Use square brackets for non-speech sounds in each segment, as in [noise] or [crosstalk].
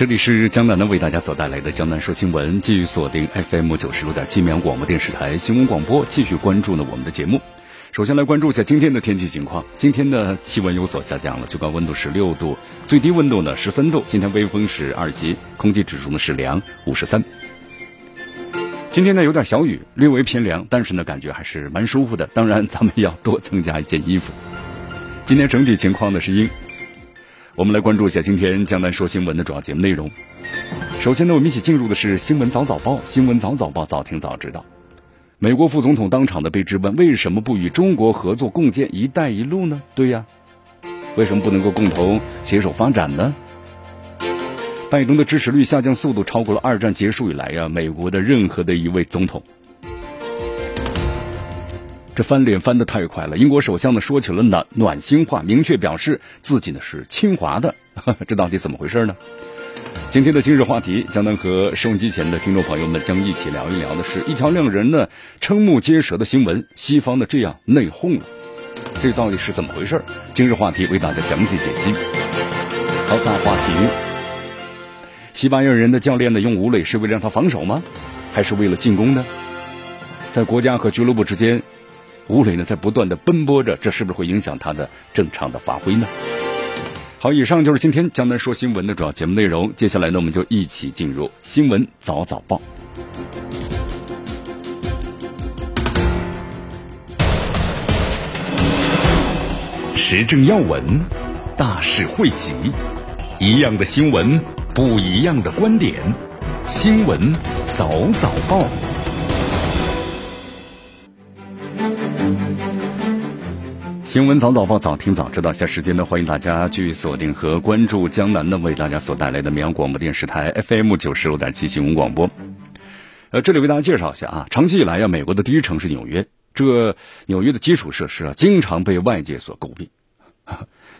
这里是江南呢为大家所带来的江南说新闻，继续锁定 FM 九十六点七绵阳广播电视台新闻广播，继续关注呢我们的节目。首先来关注一下今天的天气情况，今天的气温有所下降了，最高温度十六度，最低温度呢十三度。今天微风是二级，空气指数呢是良五十三。今天呢有点小雨，略微偏凉，但是呢感觉还是蛮舒服的。当然咱们要多增加一件衣服。今天整体情况呢是阴。我们来关注一下今天江南说新闻的主要节目内容。首先呢，我们一起进入的是新闻早早报。新闻早早报，早听早知道。美国副总统当场的被质问，为什么不与中国合作共建“一带一路”呢？对呀，为什么不能够共同携手发展呢？拜登的支持率下降速度超过了二战结束以来呀美国的任何的一位总统。翻脸翻得太快了！英国首相呢说起了暖暖心话，明确表示自己呢是清华的，[laughs] 这到底怎么回事呢？今天的今日话题，江南和收音机前的听众朋友们将一起聊一聊的是一条令人呢瞠目结舌的新闻：西方的这样内讧了，这到底是怎么回事？今日话题为大家详细解析。好，大话题：西班牙人的教练呢用吴磊是为了让他防守吗？还是为了进攻呢？在国家和俱乐部之间。吴磊呢，在不断的奔波着，这是不是会影响他的正常的发挥呢？好，以上就是今天江南说新闻的主要节目内容。接下来呢，我们就一起进入新闻早早报，时政要闻，大事汇集，一样的新闻，不一样的观点，新闻早早报。新闻早早报，早听早知道。下时间呢，欢迎大家继续锁定和关注江南呢为大家所带来的绵阳广播电视台 FM 九十六点七新闻广播。呃，这里为大家介绍一下啊，长期以来呀，美国的第一城市纽约，这纽约的基础设施啊，经常被外界所诟病。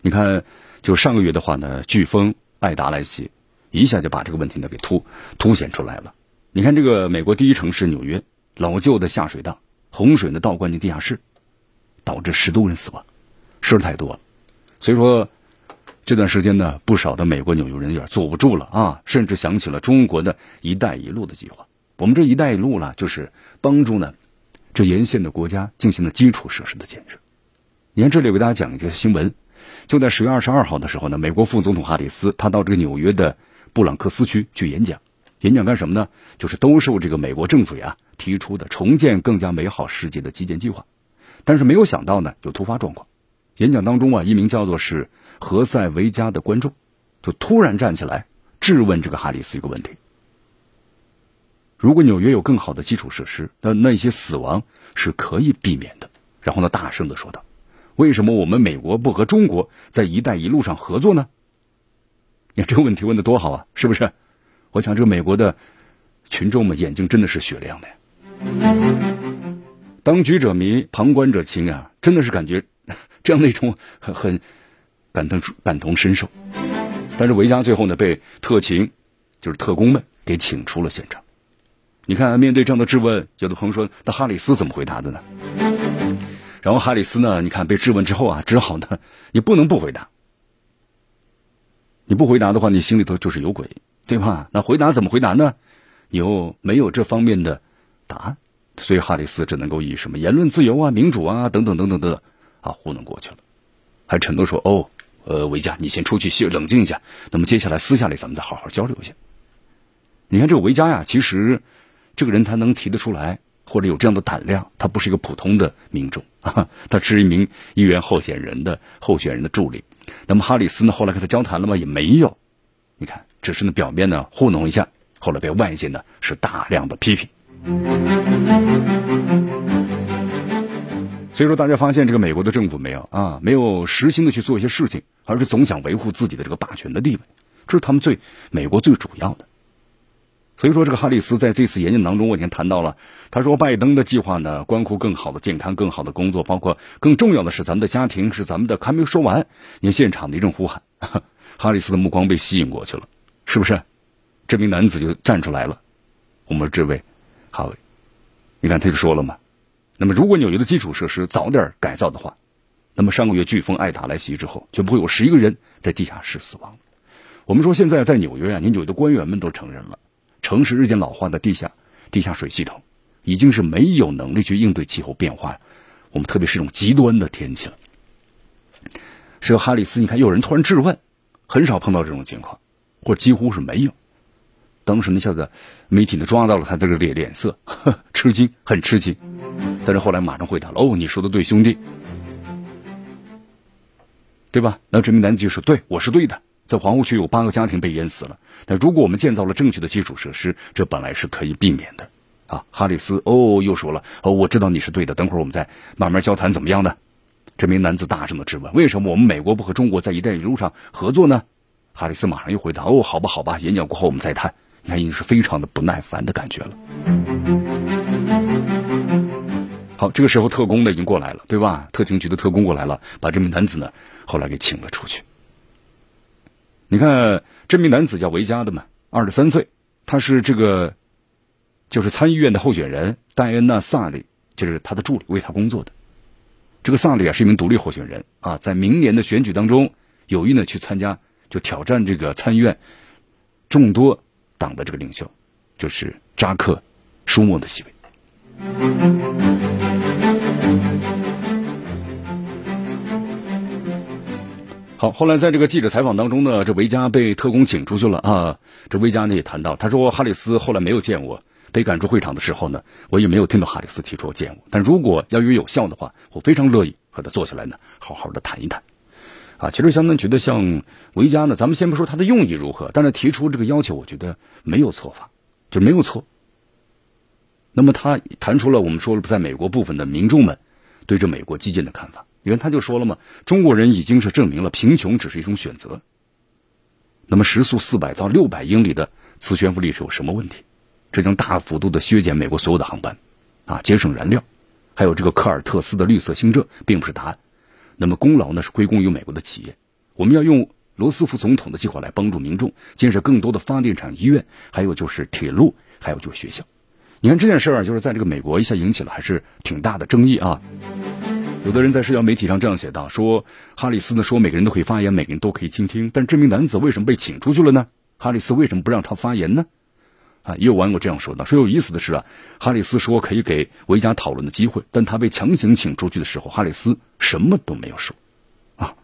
你看，就上个月的话呢，飓风艾达来袭，一下就把这个问题呢给突凸显出来了。你看，这个美国第一城市纽约，老旧的下水道，洪水呢倒灌进地下室。导致十多人死亡，事太多了，所以说这段时间呢，不少的美国纽约人有点坐不住了啊，甚至想起了中国的一带一路的计划。我们这一带一路呢，就是帮助呢这沿线的国家进行了基础设施的建设。你看这里为大家讲一个新闻，就在十月二十二号的时候呢，美国副总统哈里斯他到这个纽约的布朗克斯区去演讲，演讲干什么呢？就是兜售这个美国政府呀提出的重建更加美好世界的基建计划。但是没有想到呢，有突发状况。演讲当中啊，一名叫做是何塞维加的观众，就突然站起来质问这个哈里斯一个问题：如果纽约有更好的基础设施，那那些死亡是可以避免的。然后呢，大声的说道：“为什么我们美国不和中国在一带一路上合作呢？”你看这个问题问的多好啊，是不是？我想这个美国的群众们眼睛真的是雪亮的呀。当局者迷，旁观者清啊！真的是感觉 [laughs] 这样的一种 [laughs] 很很感同感同身受。但是维嘉最后呢，被特勤就是特工们给请出了现场。你看，面对这样的质问，有的朋友说：“那哈里斯怎么回答的呢？”然后哈里斯呢，你看被质问之后啊，只好呢，[laughs] 你不能不回答。你不回答的话，你心里头就是有鬼，对吧？那回答怎么回答呢？你又没有这方面的答案。所以哈里斯只能够以什么言论自由啊、民主啊等等等等的啊糊弄过去了，还承诺说：“哦，呃，维嘉，你先出去歇冷静一下，那么接下来私下里咱们再好好交流一下。”你看这个维嘉呀，其实这个人他能提得出来，或者有这样的胆量，他不是一个普通的民众啊，[laughs] 他是一名议员候选人的候选人的助理。那么哈里斯呢，后来跟他交谈了吗？也没有。你看，只是呢表面呢糊弄一下，后来被外界呢是大量的批评。所以说，大家发现这个美国的政府没有啊，没有实心的去做一些事情，而是总想维护自己的这个霸权的地位，这是他们最美国最主要的。所以说，这个哈里斯在这次演讲当中，我已经谈到了，他说拜登的计划呢，关乎更好的健康、更好的工作，包括更重要的是咱们的家庭，是咱们的。还没说完，你看现场的一阵呼喊，[laughs] 哈里斯的目光被吸引过去了，是不是？这名男子就站出来了，我们这位哈维，你看他就说了嘛。那么，如果纽约的基础设施早点改造的话，那么上个月飓风艾达来袭之后，就不会有十一个人在地下室死亡。我们说现在在纽约啊，连纽约的官员们都承认了，城市日渐老化的地下地下水系统已经是没有能力去应对气候变化，我们特别是这种极端的天气了。是哈里斯，你看又有人突然质问，很少碰到这种情况，或者几乎是没有。当时那下子媒体呢抓到了他这个脸脸色，[laughs] 吃惊，很吃惊。但是后来马上回答了：“哦，你说的对，兄弟，对吧？”那这名男子就说：“对，我是对的。在皇后区有八个家庭被淹死了。但如果我们建造了正确的基础设施，这本来是可以避免的。”啊，哈里斯哦又说了：“哦，我知道你是对的。等会儿我们再慢慢交谈，怎么样呢？”这名男子大声的质问：“为什么我们美国不和中国在一带一路上合作呢？”哈里斯马上又回答：“哦，好吧，好吧，演讲过后我们再谈。”他，已经是非常的不耐烦的感觉了。好，这个时候特工呢已经过来了，对吧？特勤局的特工过来了，把这名男子呢后来给请了出去。你看，这名男子叫维加的嘛，二十三岁，他是这个就是参议院的候选人戴安娜·萨里，就是他的助理，为他工作的。这个萨里啊是一名独立候选人啊，在明年的选举当中有意呢去参加，就挑战这个参议院众多党的这个领袖，就是扎克·舒默的席位。好，后来在这个记者采访当中呢，这维加被特工请出去了啊。这维加呢也谈到，他说哈里斯后来没有见我，被赶出会场的时候呢，我也没有听到哈里斯提出见我。但如果要有有效的话，我非常乐意和他坐下来呢，好好的谈一谈。啊，其实相当觉得像维加呢，咱们先不说他的用意如何，但是提出这个要求，我觉得没有错法，就没有错。那么他谈出了我们说了，在美国部分的民众们对这美国基建的看法。因为他就说了嘛，中国人已经是证明了贫穷只是一种选择。那么时速四百到六百英里的磁悬浮力是有什么问题？这将大幅度的削减美国所有的航班，啊，节省燃料。还有这个科尔特斯的绿色新政并不是答案。那么功劳呢是归功于美国的企业。我们要用罗斯福总统的计划来帮助民众建设更多的发电厂、医院，还有就是铁路，还有就是学校。你看这件事儿，就是在这个美国一下引起了还是挺大的争议啊。有的人在社交媒体上这样写道：“说哈里斯呢说每个人都可以发言，每个人都可以倾听，但这名男子为什么被请出去了呢？哈里斯为什么不让他发言呢？”啊，也有网友这样说的。说有意思的是啊，哈里斯说可以给维加讨论的机会，但他被强行请出去的时候，哈里斯什么都没有说。啊，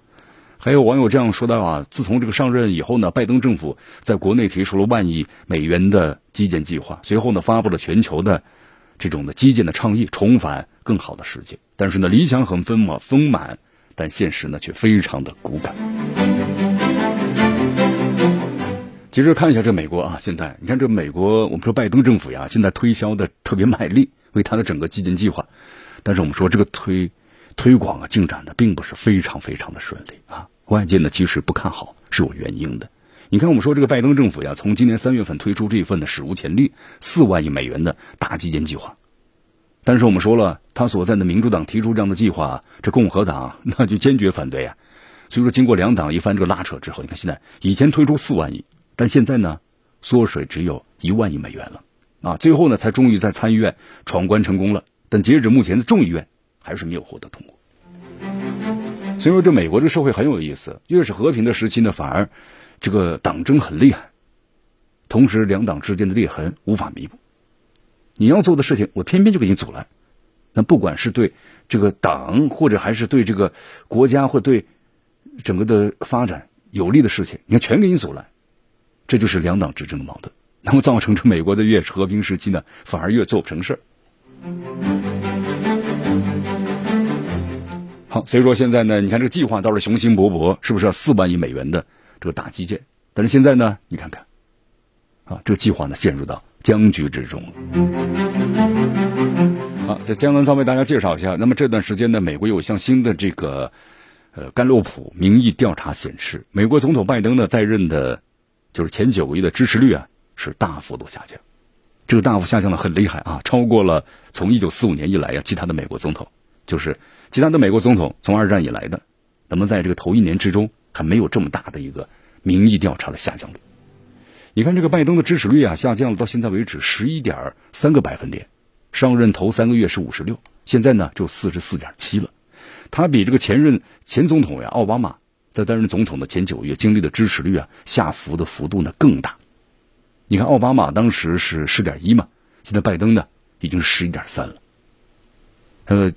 还有网友这样说的啊：自从这个上任以后呢，拜登政府在国内提出了万亿美元的基建计划，随后呢发布了全球的这种的基建的倡议，重返更好的世界。但是呢，理想很丰满丰满，但现实呢却非常的骨感。其实看一下这美国啊，现在你看这美国，我们说拜登政府呀，现在推销的特别卖力，为他的整个基建计划。但是我们说这个推 [laughs] 推广啊，进展的并不是非常非常的顺利啊。外界呢其实不看好，是有原因的。你看我们说这个拜登政府呀，从今年三月份推出这一份的史无前例四万亿美元的大基建计划。但是我们说了，他所在的民主党提出这样的计划，这共和党那就坚决反对啊。所以说，经过两党一番这个拉扯之后，你看现在以前推出四万亿，但现在呢缩水只有一万亿美元了啊。最后呢才终于在参议院闯关成功了，但截止目前的众议院还是没有获得通过。所以说，这美国这社会很有意思，越是和平的时期呢，反而这个党争很厉害，同时两党之间的裂痕无法弥补。你要做的事情，我偏偏就给你阻拦。那不管是对这个党，或者还是对这个国家，或对整个的发展有利的事情，你看全给你阻拦。这就是两党之争的矛盾，那么造成这美国的越是和平时期呢，反而越做不成事儿。好，所以说现在呢，你看这个计划倒是雄心勃勃，是不是四万亿美元的这个大基建？但是现在呢，你看看，啊，这个计划呢陷入到僵局之中了。好，在江文仓为大家介绍一下。那么这段时间呢，美国有项新的这个呃甘洛普民意调查显示，美国总统拜登呢在任的，就是前九个月的支持率啊是大幅度下降，这个大幅下降的很厉害啊，超过了从一九四五年以来呀其他的美国总统，就是其他的美国总统从二战以来的，那么在这个头一年之中还没有这么大的一个民意调查的下降率。你看这个拜登的支持率啊下降了，到现在为止十一点三个百分点。上任头三个月是五十六，现在呢就四十四点七了。他比这个前任前总统呀奥巴马在担任总统的前九月经历的支持率啊下浮的幅度呢更大。你看奥巴马当时是十点一嘛，现在拜登呢已经十一点三了。呃，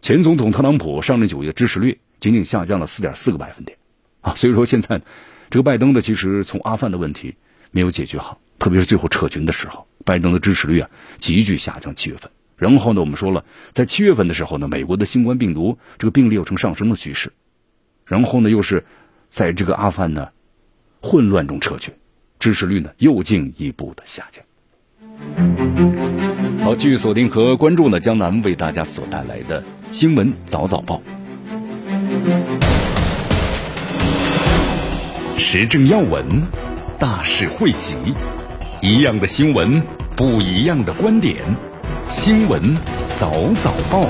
前总统特朗普上任九月支持率仅仅下降了四点四个百分点啊，所以说现在这个拜登的其实从阿富汗的问题没有解决好，特别是最后撤军的时候。拜登的支持率啊急剧下降，七月份。然后呢，我们说了，在七月份的时候呢，美国的新冠病毒这个病例又呈上升的趋势。然后呢，又是在这个阿富汗呢混乱中撤军，支持率呢又进一步的下降。好，继续锁定和关注呢江南为大家所带来的新闻早早报，时政要闻，大事汇集，一样的新闻。不一样的观点，新闻早早报，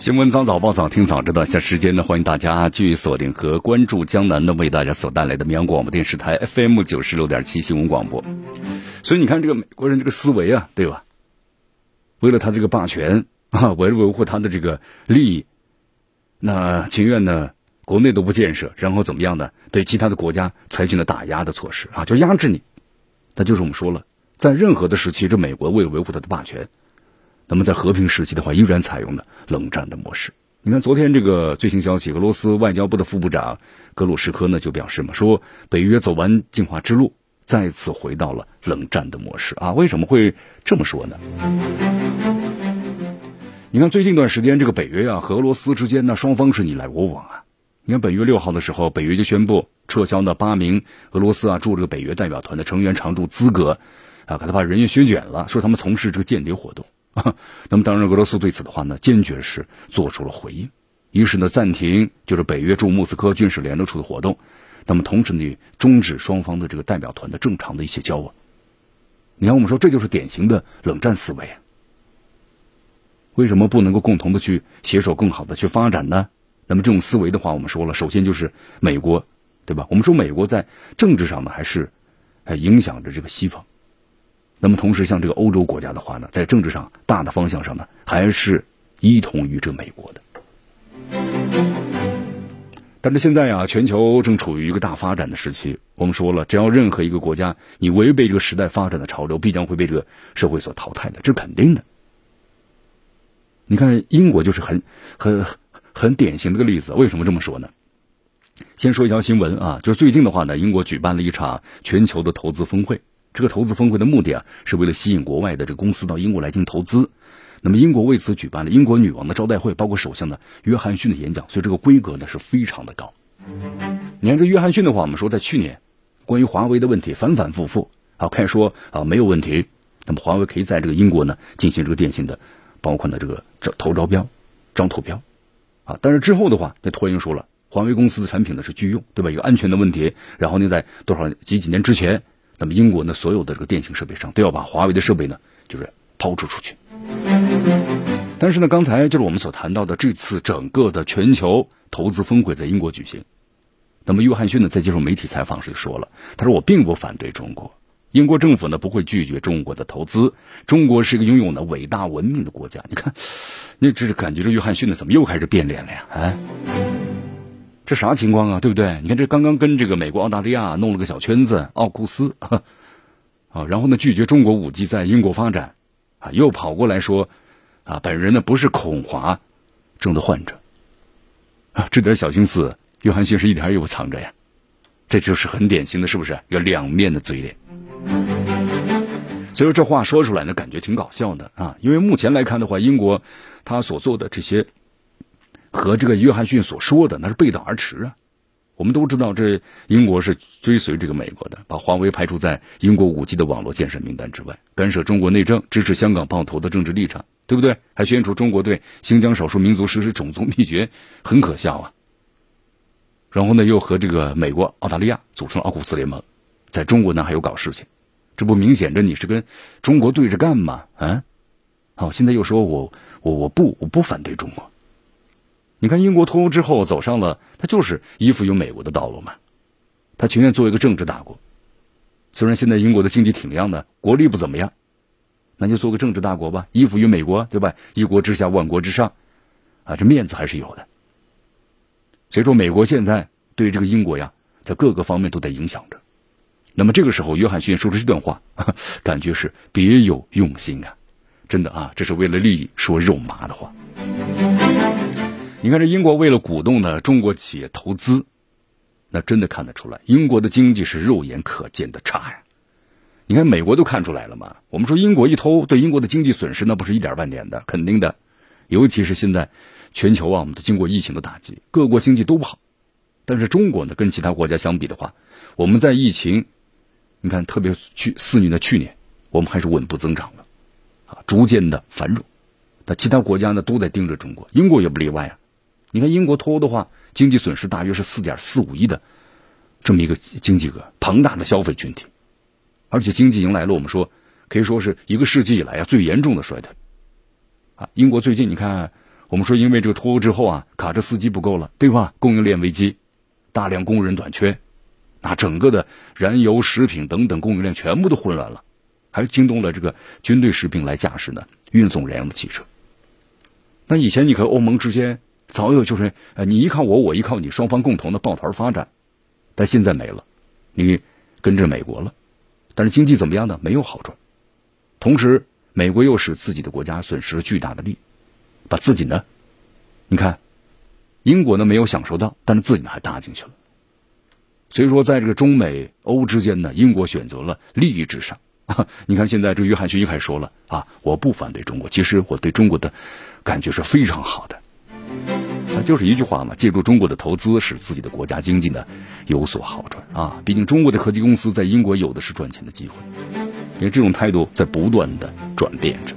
新闻早早报早听早知道。下时间呢，欢迎大家继续锁定和关注江南呢为大家所带来的绵阳广播电视台 FM 九十六点七新闻广播。所以你看，这个美国人这个思维啊，对吧？为了他这个霸权啊，为了维护他的这个利益，那情愿呢？国内都不建设，然后怎么样呢？对其他的国家采取了打压的措施啊，就压制你。那就是我们说了，在任何的时期，这美国为了维护他的霸权，那么在和平时期的话，依然采用了冷战的模式。你看昨天这个最新消息，俄罗斯外交部的副部长格鲁什科呢就表示嘛，说北约走完进化之路，再次回到了冷战的模式啊。为什么会这么说呢？你看最近一段时间，这个北约啊和俄罗斯之间呢，双方是你来我往啊。你看，本月六号的时候，北约就宣布撤销那八名俄罗斯啊驻这个北约代表团的成员常驻资格，啊，可他把人员削减了，说他们从事这个间谍活动。[laughs] 那么，当然，俄罗斯对此的话呢，坚决是做出了回应，于是呢，暂停就是北约驻莫斯科军事联络处的活动，那么同时呢，终止双方的这个代表团的正常的一些交往。你看，我们说这就是典型的冷战思维。为什么不能够共同的去携手，更好的去发展呢？那么这种思维的话，我们说了，首先就是美国，对吧？我们说美国在政治上呢，还是还影响着这个西方。那么同时，像这个欧洲国家的话呢，在政治上大的方向上呢，还是依同于这美国的。但是现在呀，全球正处于一个大发展的时期。我们说了，只要任何一个国家你违背这个时代发展的潮流，必将会被这个社会所淘汰的，这是肯定的。你看，英国就是很很。很典型的个例子，为什么这么说呢？先说一条新闻啊，就是最近的话呢，英国举办了一场全球的投资峰会。这个投资峰会的目的啊，是为了吸引国外的这个公司到英国来进行投资。那么英国为此举办了英国女王的招待会，包括首相的约翰逊的演讲，所以这个规格呢是非常的高。你看这约翰逊的话，我们说在去年关于华为的问题反反复复，啊，开始说啊没有问题，那么华为可以在这个英国呢进行这个电信的，包括呢这个招投招标、招投标。啊，但是之后的话，那突然又说了，华为公司的产品呢是拒用，对吧？一个安全的问题。然后呢，在多少几几年之前，那么英国呢所有的这个电信设备商都要把华为的设备呢，就是抛出出去。但是呢，刚才就是我们所谈到的这次整个的全球投资峰会在英国举行。那么约翰逊呢在接受媒体采访时说了，他说我并不反对中国。英国政府呢不会拒绝中国的投资，中国是一个拥有呢伟大文明的国家。你看，那这是感觉这约翰逊呢怎么又开始变脸了呀？啊，这啥情况啊？对不对？你看这刚刚跟这个美国、澳大利亚弄了个小圈子，奥库斯 [laughs] 啊，然后呢拒绝中国五 G 在英国发展，啊，又跑过来说，啊，本人呢不是恐华症的患者，啊，这点小心思，约翰逊是一点也不藏着呀。这就是很典型的，是不是？有两面的嘴脸。所以说这话说出来呢，感觉挺搞笑的啊。因为目前来看的话，英国他所做的这些和这个约翰逊所说的那是背道而驰啊。我们都知道，这英国是追随这个美国的，把华为排除在英国五 G 的网络建设名单之外，干涉中国内政，支持香港暴徒的政治立场，对不对？还宣传中国对新疆少数民族实施种族灭绝，很可笑啊。然后呢，又和这个美国、澳大利亚组成了奥库斯联盟，在中国呢还有搞事情，这不明显着你是跟中国对着干吗？啊，好，现在又说我我我不我不反对中国。你看，英国脱欧之后走上了，他就是依附于美国的道路嘛，他情愿做一个政治大国。虽然现在英国的经济挺亮的，国力不怎么样，那就做个政治大国吧，依附于美国，对吧？一国之下，万国之上，啊，这面子还是有的。所以说，美国现在对这个英国呀，在各个方面都在影响着。那么这个时候，约翰逊说出这段话，[laughs] 感觉是别有用心啊！真的啊，这是为了利益说肉麻的话。你看，这英国为了鼓动呢中国企业投资，那真的看得出来，英国的经济是肉眼可见的差呀。你看，美国都看出来了嘛。我们说英国一偷，对英国的经济损失那不是一点半点的，肯定的。尤其是现在全球啊，我们都经过疫情的打击，各国经济都不好。但是中国呢，跟其他国家相比的话，我们在疫情，你看，特别去肆虐的去年，我们还是稳步增长了，啊，逐渐的繁荣。那其他国家呢，都在盯着中国，英国也不例外啊。你看英国脱欧的话，经济损失大约是四点四五亿的这么一个经济额，庞大的消费群体，而且经济迎来了我们说可以说是一个世纪以来啊最严重的衰退。啊，英国最近你看，我们说因为这个脱欧之后啊，卡车司机不够了，对吧？供应链危机，大量工人短缺，那整个的燃油、食品等等供应链全部都混乱了，还惊动了这个军队士兵来驾驶呢运送燃油的汽车。那以前你和欧盟之间。早有就是呃，你依靠我，我依靠你，双方共同的抱团发展。但现在没了，你跟着美国了，但是经济怎么样呢？没有好转。同时，美国又使自己的国家损失了巨大的利，把自己呢，你看，英国呢没有享受到，但是自己呢还搭进去了。所以说，在这个中美欧之间呢，英国选择了利益至上。你看现在这约翰逊还说了啊，我不反对中国，其实我对中国的感觉是非常好的。就是一句话嘛，借助中国的投资，使自己的国家经济呢有所好转啊！毕竟中国的科技公司在英国有的是赚钱的机会，因为这种态度在不断的转变着。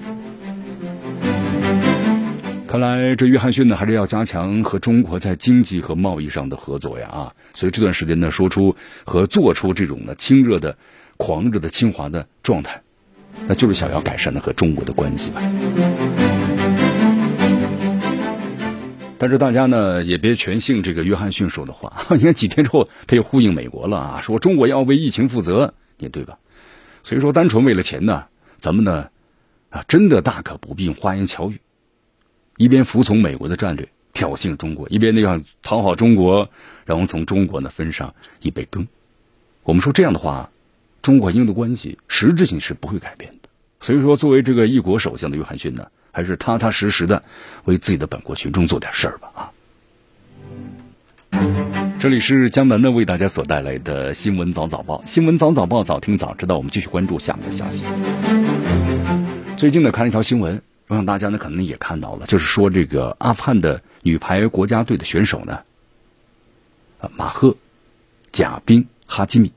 看来这约翰逊呢，还是要加强和中国在经济和贸易上的合作呀啊！所以这段时间呢，说出和做出这种呢亲热的、狂热的侵华的状态，那就是想要改善的和中国的关系吧。但是大家呢也别全信这个约翰逊说的话。[laughs] 你看几天之后，他又呼应美国了啊，说中国要为疫情负责，也对吧？所以说，单纯为了钱呢，咱们呢啊，真的大可不必花言巧语，一边服从美国的战略挑衅中国，一边呢要讨好中国，然后从中国呢分上一杯羹。我们说这样的话，中国印度关系实质性是不会改变的。所以说，作为这个一国首相的约翰逊呢。还是踏踏实实的为自己的本国群众做点事儿吧啊！这里是江南的为大家所带来的新闻早早报，新闻早早报早听早知道。我们继续关注下面的消息。最近呢，看了一条新闻，我想大家呢可能也看到了，就是说这个阿富汗的女排国家队的选手呢，啊马赫贾宾哈基米，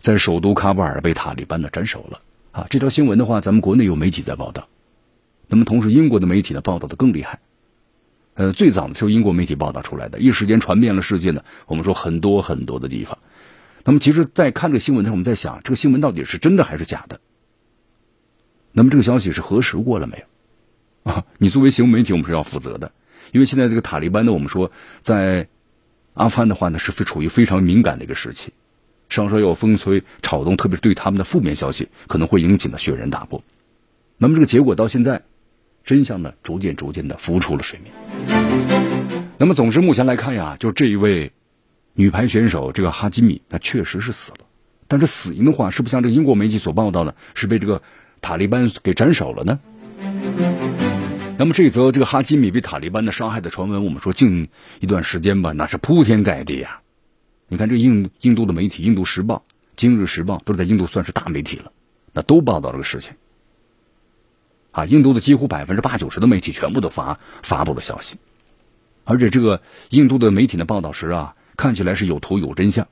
在首都喀布尔被塔利班呢斩首了啊！这条新闻的话，咱们国内有媒体在报道。那么，同时，英国的媒体呢报道的更厉害。呃，最早的时候，英国媒体报道出来的，一时间传遍了世界呢。我们说很多很多的地方。那么，其实，在看这个新闻的时候，我们在想，这个新闻到底是真的还是假的？那么，这个消息是核实过了没有？[laughs] 啊，你作为新闻媒体，我们是要负责的。因为现在这个塔利班呢，我们说在阿富汗的话呢，是处于非常敏感的一个时期，稍稍有风吹草动，特别是对他们的负面消息，可能会引起呢轩然大波。那么，这个结果到现在。真相呢，逐渐逐渐的浮出了水面。那么，总之目前来看呀，就这一位女排选手这个哈基米，她确实是死了。但是死因的话，是不是像这个英国媒体所报道的，是被这个塔利班给斩首了呢？那么，这则这个哈基米被塔利班的杀害的传闻，我们说近一段时间吧，那是铺天盖地呀。你看，这印印度的媒体《印度时报》《今日时报》都是在印度算是大媒体了，那都报道这个事情。啊，印度的几乎百分之八九十的媒体全部都发发布了消息，而且这个印度的媒体的报道时啊，看起来是有图有真相。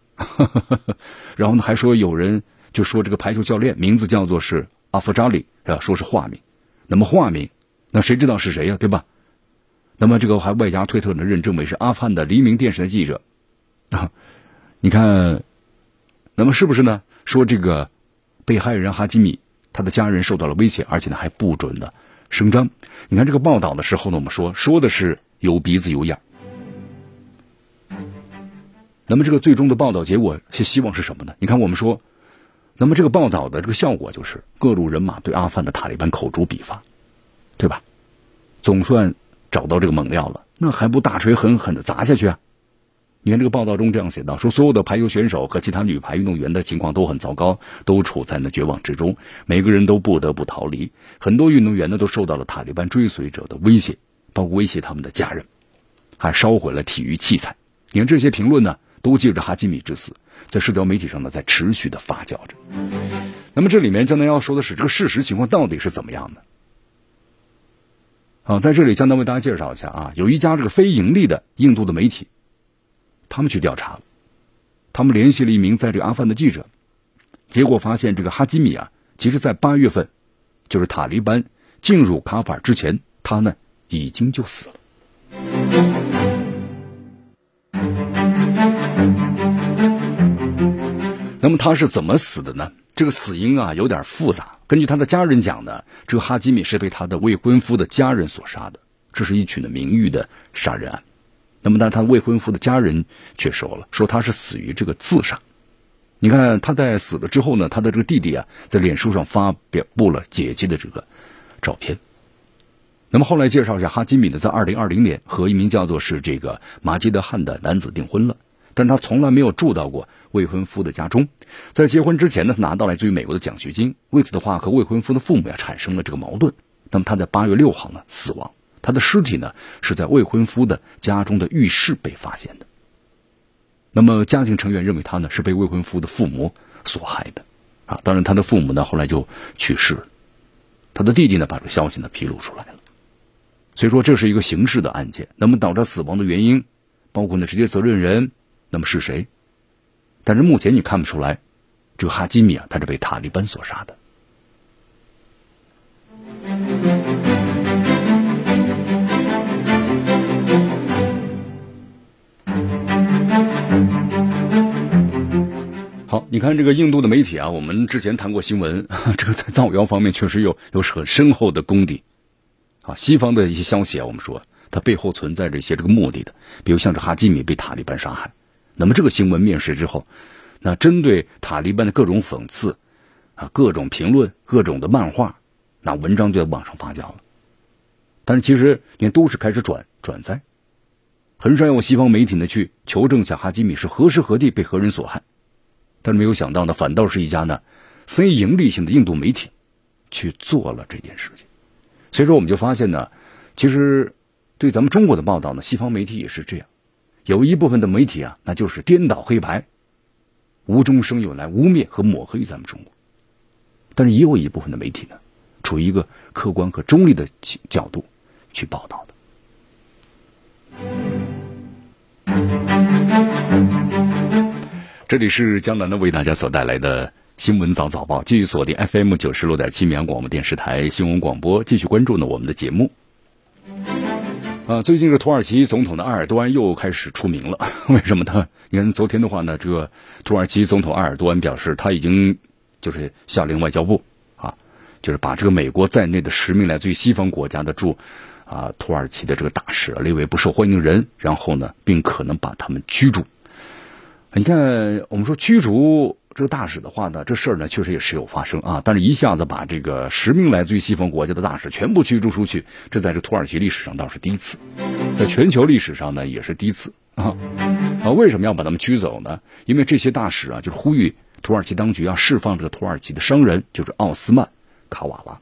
[laughs] 然后呢，还说有人就说这个排球教练名字叫做是阿夫扎里，啊，说是化名。那么化名，那谁知道是谁呀？对吧？那么这个还外加推特呢认证为是阿富汗的黎明电视台记者啊。你看，那么是不是呢？说这个被害人哈基米他的家人受到了威胁，而且呢还不准的声张。你看这个报道的时候呢，我们说说的是有鼻子有眼。那么这个最终的报道结果是希望是什么呢？你看我们说，那么这个报道的这个效果就是各路人马对阿富汗的塔利班口诛笔伐，对吧？总算找到这个猛料了，那还不大锤狠狠的砸下去啊？你看这个报道中这样写道：说所有的排球选手和其他女排运动员的情况都很糟糕，都处在那绝望之中，每个人都不得不逃离。很多运动员呢都受到了塔利班追随者的威胁，包括威胁他们的家人，还烧毁了体育器材。你看这些评论呢？都借着哈基米之死，在社交媒体上呢，在持续的发酵着。那么这里面江南要说的是，这个事实情况到底是怎么样的？好，在这里江南为大家介绍一下啊，有一家这个非盈利的印度的媒体，他们去调查了，他们联系了一名在这个阿富汗的记者，结果发现这个哈基米啊，其实在八月份，就是塔利班进入卡法尔之前，他呢已经就死了。那么他是怎么死的呢？这个死因啊有点复杂。根据他的家人讲呢，这个哈基米是被他的未婚夫的家人所杀的，这是一起的名誉的杀人案。那么，但他未婚夫的家人却说了，说他是死于这个自杀。你看他在死了之后呢，他的这个弟弟啊，在脸书上发表布了姐姐的这个照片。那么后来介绍一下，哈基米呢，在二零二零年和一名叫做是这个马基德汉的男子订婚了，但他从来没有住到过。未婚夫的家中，在结婚之前呢，拿到来自于美国的奖学金。为此的话，和未婚夫的父母呀产生了这个矛盾。那么他在八月六号呢死亡，他的尸体呢是在未婚夫的家中的浴室被发现的。那么家庭成员认为他呢是被未婚夫的父母所害的，啊，当然他的父母呢后来就去世了。他的弟弟呢把这个消息呢披露出来了，所以说这是一个刑事的案件。那么导致死亡的原因，包括呢直接责任人，那么是谁？但是目前你看不出来，这个哈基米啊，他是被塔利班所杀的。你看这个印度的媒体啊，我们之前谈过新闻，[laughs] 这个在造谣方面确实有有很深厚的功底。啊，西方的一些消息啊，我们说它背后存在着一些这个目的的，比如像是哈基米被塔利班杀害。那么这个新闻面世之后，那针对塔利班的各种讽刺，啊，各种评论，各种的漫画，那文章就在网上发酵了。但是其实连都是开始转转载，很少有西方媒体呢去求证下哈基米是何时何地被何人所害。但是没有想到呢，反倒是一家呢非盈利性的印度媒体去做了这件事情。所以说，我们就发现呢，其实对咱们中国的报道呢，西方媒体也是这样。有一部分的媒体啊，那就是颠倒黑白，无中生有来污蔑和抹黑咱们中国。但是也有一部分的媒体呢，处于一个客观和中立的角度去报道的。这里是江南的为大家所带来的新闻早早报，继续锁定 FM 九十六点七绵阳广播电视台新闻广播，继续关注呢我们的节目。啊，最近这土耳其总统的埃尔多安又开始出名了，[laughs] 为什么呢？你看昨天的话呢，这个土耳其总统埃尔多安表示，他已经就是下令外交部啊，就是把这个美国在内的十名来自于西方国家的驻啊土耳其的这个大使列为不受欢迎人，然后呢，并可能把他们驱逐。你看，我们说驱逐。这个大使的话呢，这事儿呢确实也时有发生啊，但是一下子把这个十名来自于西方国家的大使全部驱逐出去，这在这土耳其历史上倒是第一次，在全球历史上呢也是第一次啊啊！为什么要把他们驱走呢？因为这些大使啊，就是呼吁土耳其当局要释放这个土耳其的商人，就是奥斯曼卡瓦拉。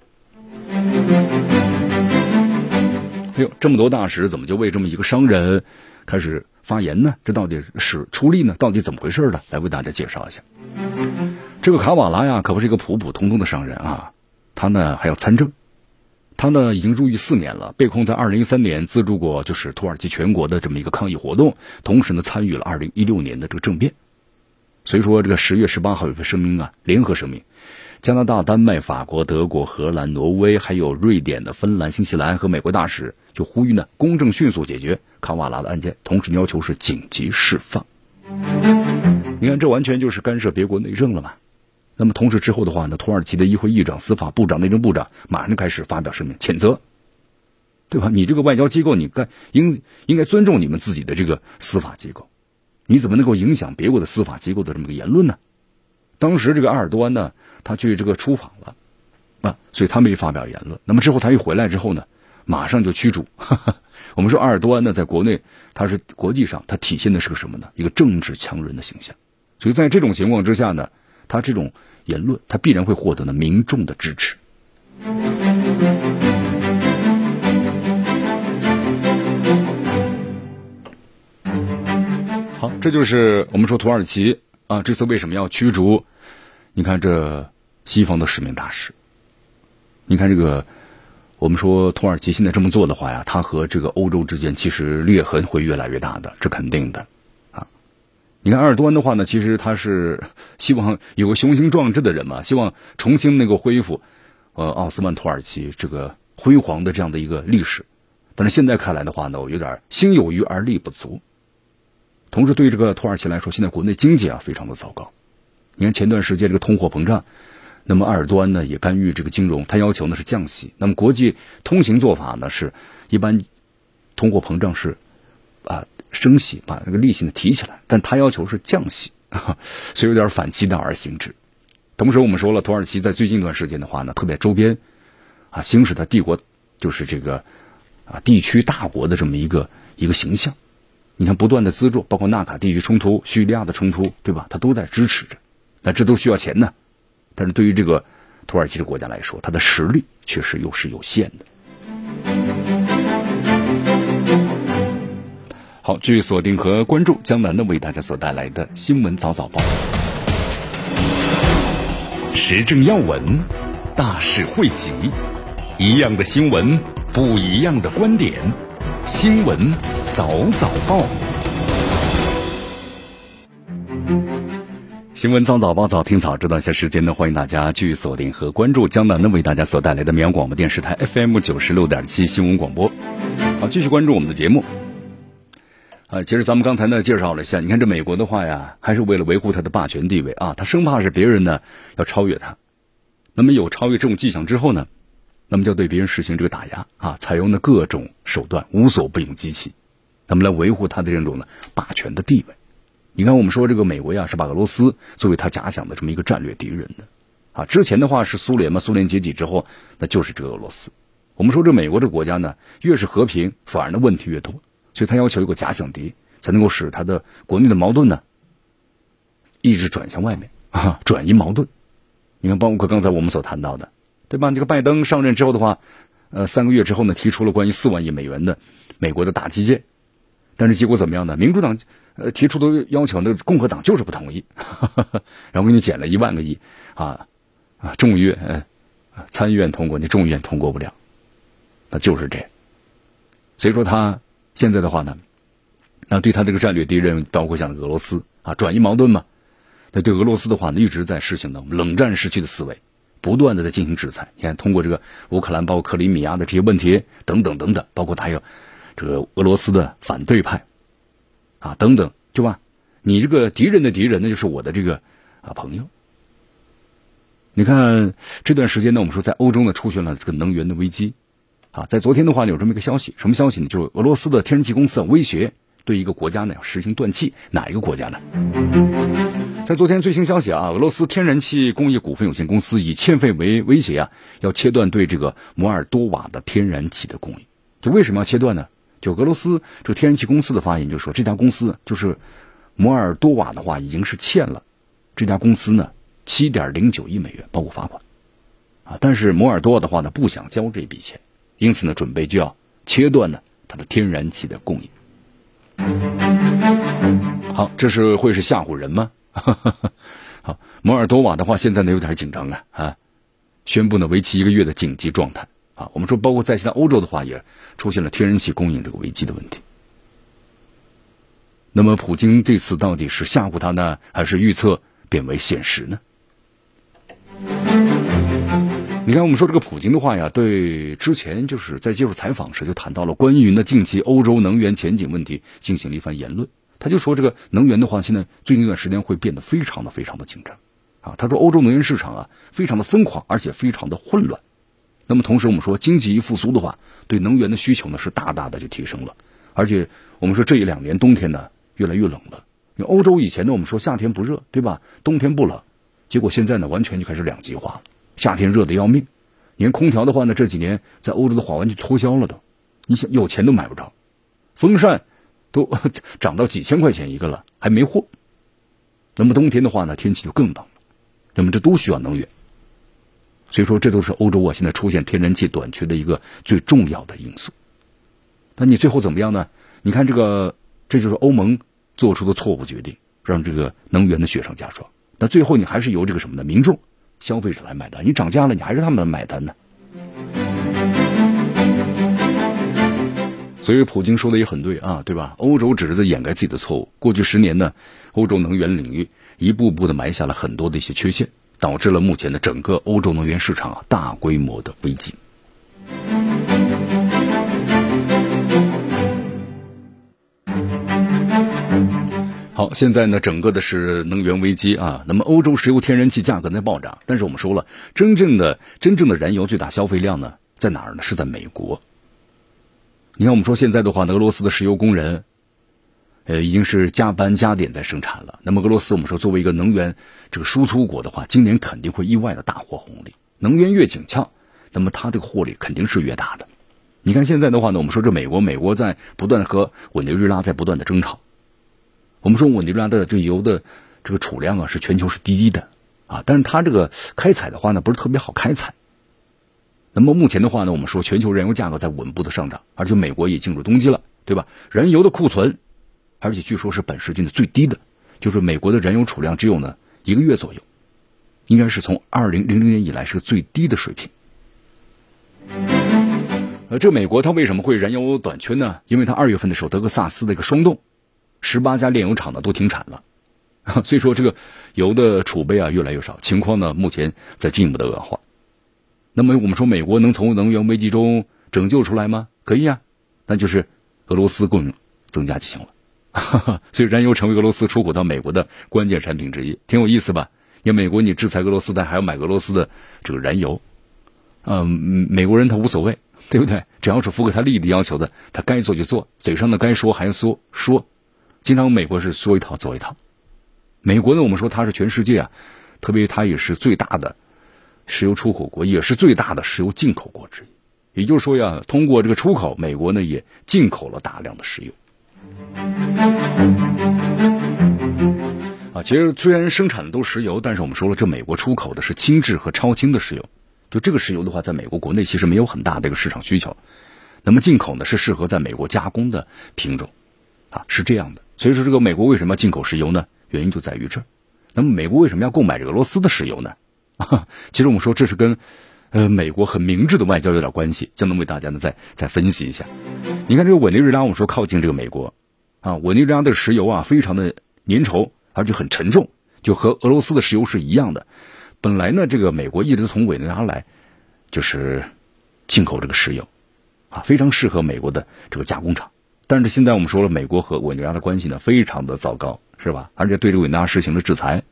哎呦，这么多大使怎么就为这么一个商人开始发言呢？这到底是出力呢？到底怎么回事呢？来为大家介绍一下。这个卡瓦拉呀，可不是一个普普通通的商人啊，他呢还要参政，他呢已经入狱四年了，被控在二零一三年资助过就是土耳其全国的这么一个抗议活动，同时呢参与了二零一六年的这个政变。所以说，这个十月十八号有个声明啊，联合声明，加拿大、丹麦、法国、德国、荷兰、挪威，还有瑞典的芬兰、新西兰和美国大使就呼吁呢，公正迅速解决卡瓦拉的案件，同时要求是紧急释放。你看，这完全就是干涉别国内政了嘛？那么同时之后的话呢，土耳其的议会议长、司法部长、内政部长马上就开始发表声明谴责，对吧？你这个外交机构，你该应应该尊重你们自己的这个司法机构。你怎么能够影响别国的司法机构的这么个言论呢？当时这个埃尔多安呢，他去这个出访了，啊，所以他没发表言论。那么之后他一回来之后呢，马上就驱逐。[laughs] 我们说阿尔多安呢，在国内他是国际上他体现的是个什么呢？一个政治强人的形象。所以在这种情况之下呢，他这种言论他必然会获得呢民众的支持。好这就是我们说土耳其啊，这次为什么要驱逐？你看这西方的使命大使，你看这个，我们说土耳其现在这么做的话呀，它和这个欧洲之间其实裂痕会越来越大的，这肯定的啊。你看埃尔多安的话呢，其实他是 [laughs] 希望有个雄心壮志的人嘛，希望重新那个恢复呃奥斯曼土耳其这个辉煌的这样的一个历史，但是现在看来的话呢，我有点心有余而力不足。同时，对于这个土耳其来说，现在国内经济啊非常的糟糕。你看前段时间这个通货膨胀，那么埃尔多安呢也干预这个金融，他要求呢是降息。那么国际通行做法呢是，一般通货膨胀是啊升息，把那个利息呢提起来，但他要求是降息，[laughs] 所以有点反其道而行之。同时，我们说了，土耳其在最近一段时间的话呢，特别周边啊行使它帝国就是这个啊地区大国的这么一个一个形象。你看，不断的资助，包括纳卡地区冲突、叙利亚的冲突，对吧？他都在支持着，那这都需要钱呢。但是对于这个土耳其的国家来说，它的实力确实又是有限的。好，继续锁定和关注江南的为大家所带来的新闻早早报，时政要闻，大事汇集，一样的新闻，不一样的观点，新闻。早早报，新闻早早报，早听早知道。一下时间呢，欢迎大家继续锁定和关注江南呢为大家所带来的绵阳广播电视台 FM 九十六点七新闻广播。好，继续关注我们的节目。啊，其实咱们刚才呢介绍了一下，你看这美国的话呀，还是为了维护它的霸权地位啊，他生怕是别人呢要超越他。那么有超越这种迹象之后呢，那么就对别人实行这个打压啊，采用的各种手段，无所不用其极。那么来维护他的这种呢霸权的地位。你看，我们说这个美国呀，是把俄罗斯作为他假想的这么一个战略敌人的啊。之前的话是苏联嘛，苏联解体之后，那就是这个俄罗斯。我们说这美国这国家呢，越是和平，反而呢问题越多，所以他要求一个假想敌，才能够使他的国内的矛盾呢一直转向外面啊，转移矛盾。你看，包括刚才我们所谈到的，对吧？这个拜登上任之后的话，呃，三个月之后呢，提出了关于四万亿美元的美国的大基建。但是结果怎么样呢？民主党呃提出的要求，那共和党就是不同意，[laughs] 然后给你减了一万个亿啊啊！众议院参议院通过，你众议院通过不了，那就是这。所以说他现在的话呢，那对他这个战略敌人，包括像俄罗斯啊，转移矛盾嘛。那对俄罗斯的话呢，一直在实行的冷战时期的思维，不断的在进行制裁。你看，通过这个乌克兰、包括克里米亚的这些问题等等等等，包括他有。这个俄罗斯的反对派，啊，等等，对吧？你这个敌人的敌人，那就是我的这个啊朋友。你看这段时间呢，我们说在欧洲呢出现了这个能源的危机，啊，在昨天的话呢有这么一个消息，什么消息呢？就是俄罗斯的天然气公司威胁对一个国家呢要实行断气，哪一个国家呢？在昨天最新消息啊，俄罗斯天然气工业股份有限公司以欠费为威胁啊，要切断对这个摩尔多瓦的天然气的供应。就为什么要切断呢？就俄罗斯这天然气公司的发言就说，这家公司就是摩尔多瓦的话，已经是欠了这家公司呢七点零九亿美元，包括罚款啊。但是摩尔多瓦的话呢，不想交这笔钱，因此呢，准备就要切断呢它的天然气的供应。好，这是会是吓唬人吗？[laughs] 好，摩尔多瓦的话现在呢有点紧张啊啊，宣布呢为期一个月的紧急状态。啊。我们说，包括在现在欧洲的话，也出现了天然气供应这个危机的问题。那么，普京这次到底是吓唬他呢，还是预测变为现实呢？你看，我们说这个普京的话呀，对之前就是在接受采访时就谈到了关于呢近期欧洲能源前景问题进行了一番言论。他就说，这个能源的话，现在最近一段时间会变得非常的非常的紧张啊。他说，欧洲能源市场啊非常的疯狂，而且非常的混乱。那么同时，我们说经济一复苏的话，对能源的需求呢是大大的就提升了。而且我们说这一两年冬天呢。越来越冷了。因为欧洲以前呢，我们说夏天不热，对吧？冬天不冷，结果现在呢，完全就开始两极化。夏天热的要命，连空调的话呢，这几年在欧洲的话完全脱销了都。你想有钱都买不着，风扇都 [laughs] 涨到几千块钱一个了，还没货。那么冬天的话呢，天气就更冷了。那么这都需要能源，所以说这都是欧洲啊现在出现天然气短缺的一个最重要的因素。那你最后怎么样呢？你看这个。这就是欧盟做出的错误决定，让这个能源的雪上加霜。那最后你还是由这个什么呢？民众、消费者来买单。你涨价了，你还是他们来买单呢。所以普京说的也很对啊，对吧？欧洲只是在掩盖自己的错误。过去十年呢，欧洲能源领域一步步的埋下了很多的一些缺陷，导致了目前的整个欧洲能源市场啊大规模的危机。好，现在呢，整个的是能源危机啊。那么，欧洲石油、天然气价格在暴涨，但是我们说了，真正的真正的燃油最大消费量呢，在哪儿呢？是在美国。你看，我们说现在的话，俄罗斯的石油工人，呃，已经是加班加点在生产了。那么，俄罗斯我们说作为一个能源这个输出国的话，今年肯定会意外的大获红利。能源越紧俏，那么它这个获利肯定是越大的。你看现在的话呢，我们说这美国，美国在不断和委内瑞拉在不断的争吵。我们说委内瑞拉的这油的这个储量啊是全球是第一的啊，但是它这个开采的话呢不是特别好开采。那么目前的话呢，我们说全球燃油价格在稳步的上涨，而且美国也进入冬季了，对吧？燃油的库存，而且据说是本世纪的最低的，就是美国的燃油储量只有呢一个月左右，应该是从二零零零年以来是个最低的水平。呃，这美国它为什么会燃油短缺呢？因为它二月份的时候德克萨斯的一个霜冻。十八家炼油厂呢都停产了，[laughs] 所以说这个油的储备啊越来越少，情况呢目前在进一步的恶化。那么我们说美国能从能源危机中拯救出来吗？可以啊，那就是俄罗斯供应增加就行了。[laughs] 所以燃油成为俄罗斯出口到美国的关键产品之一，挺有意思吧？因为美国你制裁俄罗斯，但还要买俄罗斯的这个燃油，嗯，美国人他无所谓，对不对？只要是符合他利益的要求的，他该做就做，嘴上的该说还说说。经常美国是说一套做一套，美国呢，我们说它是全世界啊，特别它也是最大的石油出口国，也是最大的石油进口国之一。也就是说呀，通过这个出口，美国呢也进口了大量的石油。啊，其实虽然生产的都是石油，但是我们说了，这美国出口的是轻质和超轻的石油。就这个石油的话，在美国国内其实没有很大的一个市场需求，那么进口呢是适合在美国加工的品种，啊，是这样的。所以说，这个美国为什么要进口石油呢？原因就在于这儿。那么，美国为什么要购买俄罗斯的石油呢？[laughs] 啊，其实我们说这是跟呃美国很明智的外交有点关系。将能为大家呢再再分析一下。你看这个委内瑞拉，我们说靠近这个美国啊，委内瑞拉的石油啊非常的粘稠，而且很沉重，就和俄罗斯的石油是一样的。本来呢，这个美国一直从委内瑞拉来就是进口这个石油啊，非常适合美国的这个加工厂。但是现在我们说了，美国和委内瑞拉的关系呢非常的糟糕，是吧？而且对这个委内瑞拉实行了制裁，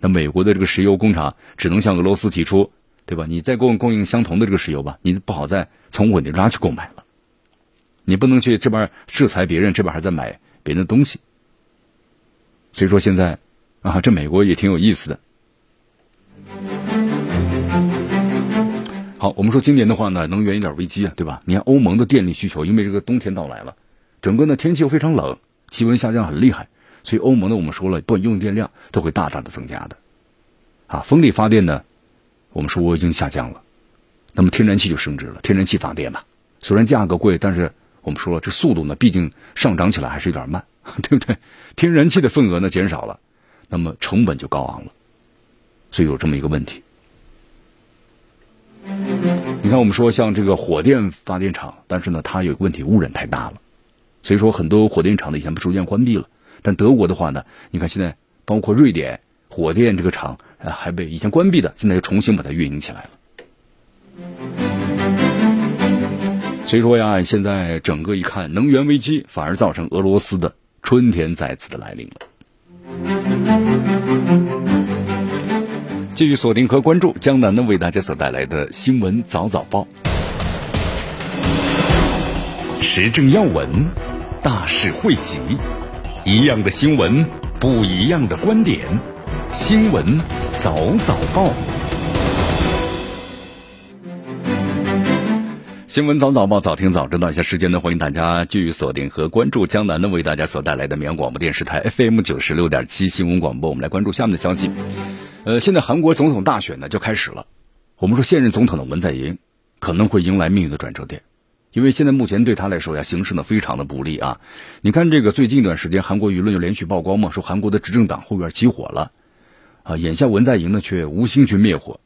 那美国的这个石油工厂只能向俄罗斯提出，对吧？你再供供应相同的这个石油吧，你不好再从委内瑞拉去购买了，你不能去这边制裁别人，这边还在买别人的东西。所以说现在啊，这美国也挺有意思的。好，我们说今年的话呢，能源有点危机啊，对吧？你看欧盟的电力需求，因为这个冬天到来了。整个呢天气又非常冷，气温下降很厉害，所以欧盟呢我们说了，不管用电量都会大大的增加的，啊，风力发电呢，我们说我已经下降了，那么天然气就升值了，天然气发电嘛，虽然价格贵，但是我们说这速度呢，毕竟上涨起来还是有点慢，[laughs] 对不对？天然气的份额呢减少了，那么成本就高昂了，所以有这么一个问题。你看，我们说像这个火电发电厂，但是呢，它有个问题，污染太大了，所以说很多火电厂呢以前不逐渐关闭了。但德国的话呢，你看现在包括瑞典火电这个厂，呃，还被以前关闭的，现在又重新把它运营起来了。所以说呀，现在整个一看，能源危机反而造成俄罗斯的春天再次的来临了。继续锁定和关注江南呢为大家所带来的新闻早早报，时政要闻，大事汇集，一样的新闻，不一样的观点，新闻早早报。新闻早早报，早听早知道。一下时间呢，欢迎大家继续锁定和关注江南呢为大家所带来的绵阳广播电视台 FM 九十六点七新闻广播。我们来关注下面的消息。呃，现在韩国总统大选呢就开始了。我们说现任总统的文在寅可能会迎来命运的转折点，因为现在目前对他来说呀，形势呢非常的不利啊。你看这个最近一段时间，韩国舆论就连续曝光嘛，说韩国的执政党后院起火了啊。眼下文在寅呢却无心去灭火，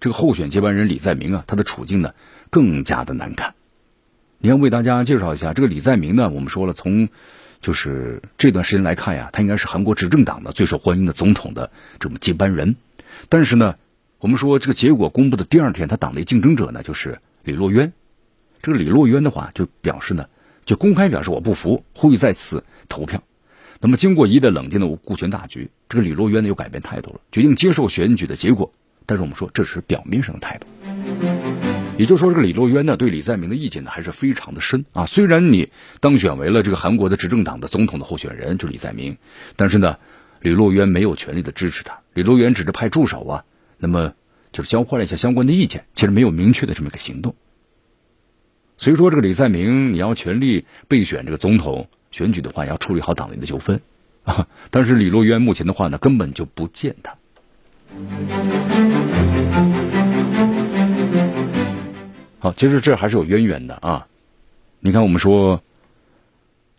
这个候选接班人李在明啊，他的处境呢。更加的难看。你要为大家介绍一下这个李在明呢？我们说了，从就是这段时间来看呀，他应该是韩国执政党的最受欢迎的总统的这么接班人。但是呢，我们说这个结果公布的第二天，他党内竞争者呢就是李洛渊。这个李洛渊的话就表示呢，就公开表示我不服，呼吁再次投票。那么经过一的冷静的顾全大局，这个李洛渊呢又改变态度了，决定接受选举的结果。但是我们说这只是表面上的态度。也就是说，这个李洛渊呢，对李在明的意见呢，还是非常的深啊。虽然你当选为了这个韩国的执政党的总统的候选人，就李在明，但是呢，李洛渊没有权利的支持他。李洛渊只是派助手啊，那么就是交换了一下相关的意见，其实没有明确的这么一个行动。所以说，这个李在明，你要全力备选这个总统选举的话，要处理好党内的纠纷啊。但是李洛渊目前的话呢，根本就不见他。好，其实这还是有渊源的啊！你看，我们说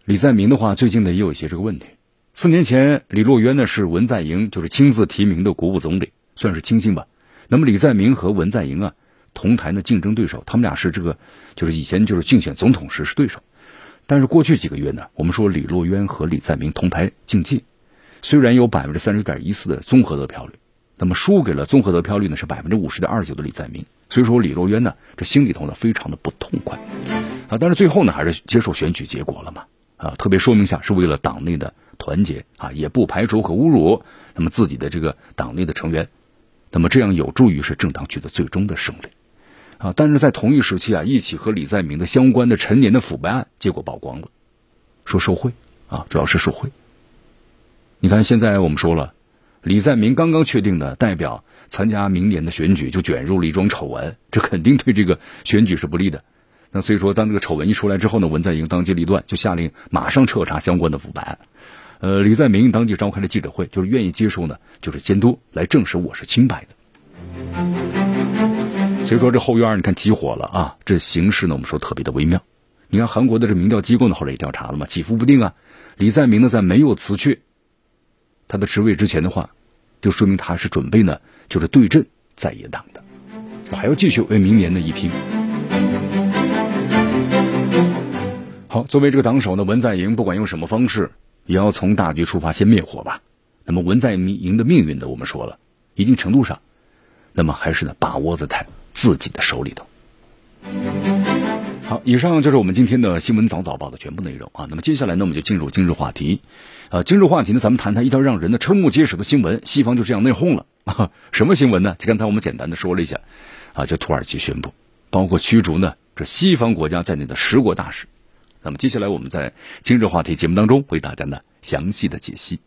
李在明的话，最近呢也有一些这个问题。四年前，李洛渊呢是文在寅就是亲自提名的国务总理，算是亲信吧。那么李在明和文在寅啊同台的竞争对手，他们俩是这个就是以前就是竞选总统时是对手。但是过去几个月呢，我们说李洛渊和李在明同台竞技，虽然有百分之三十点一四的综合得票率，那么输给了综合得票率呢是百分之五十点二九的李在明。所以说李洛渊呢，这心里头呢非常的不痛快，啊，但是最后呢还是接受选举结果了嘛，啊，特别说明一下是为了党内的团结啊，也不排除和侮辱那么自己的这个党内的成员，那么这样有助于是政党取得最终的胜利，啊，但是在同一时期啊，一起和李在明的相关的陈年的腐败案结果曝光了，说受贿啊，主要是受贿，你看现在我们说了，李在明刚刚确定的代表。参加明年的选举就卷入了一桩丑闻，这肯定对这个选举是不利的。那所以说，当这个丑闻一出来之后呢，文在寅当机立断，就下令马上彻查相关的腐败案。呃，李在明当即召开了记者会，就是愿意接受呢，就是监督来证实我是清白的。所以说这后院你看起火了啊，这形势呢我们说特别的微妙。你看韩国的这民调机构呢后来也调查了嘛，起伏不定啊。李在明呢在没有辞去他的职位之前的话，就说明他是准备呢。就是对阵在野党的，还要继续为明年的一拼。好，作为这个党首呢，文在寅不管用什么方式，也要从大局出发，先灭火吧。那么文在寅的命运呢，我们说了，一定程度上，那么还是呢，把握在他自己的手里头。好，以上就是我们今天的新闻早早报的全部内容啊。那么接下来呢，我们就进入今日话题。呃，今日话题呢，咱们谈谈一条让人呢瞠目结舌的新闻：西方就这样内讧了啊！[laughs] 什么新闻呢？就刚才我们简单的说了一下，啊，就土耳其宣布，包括驱逐呢这西方国家在内的十国大使。那么接下来我们在今日话题节目当中为大家呢详细的解析。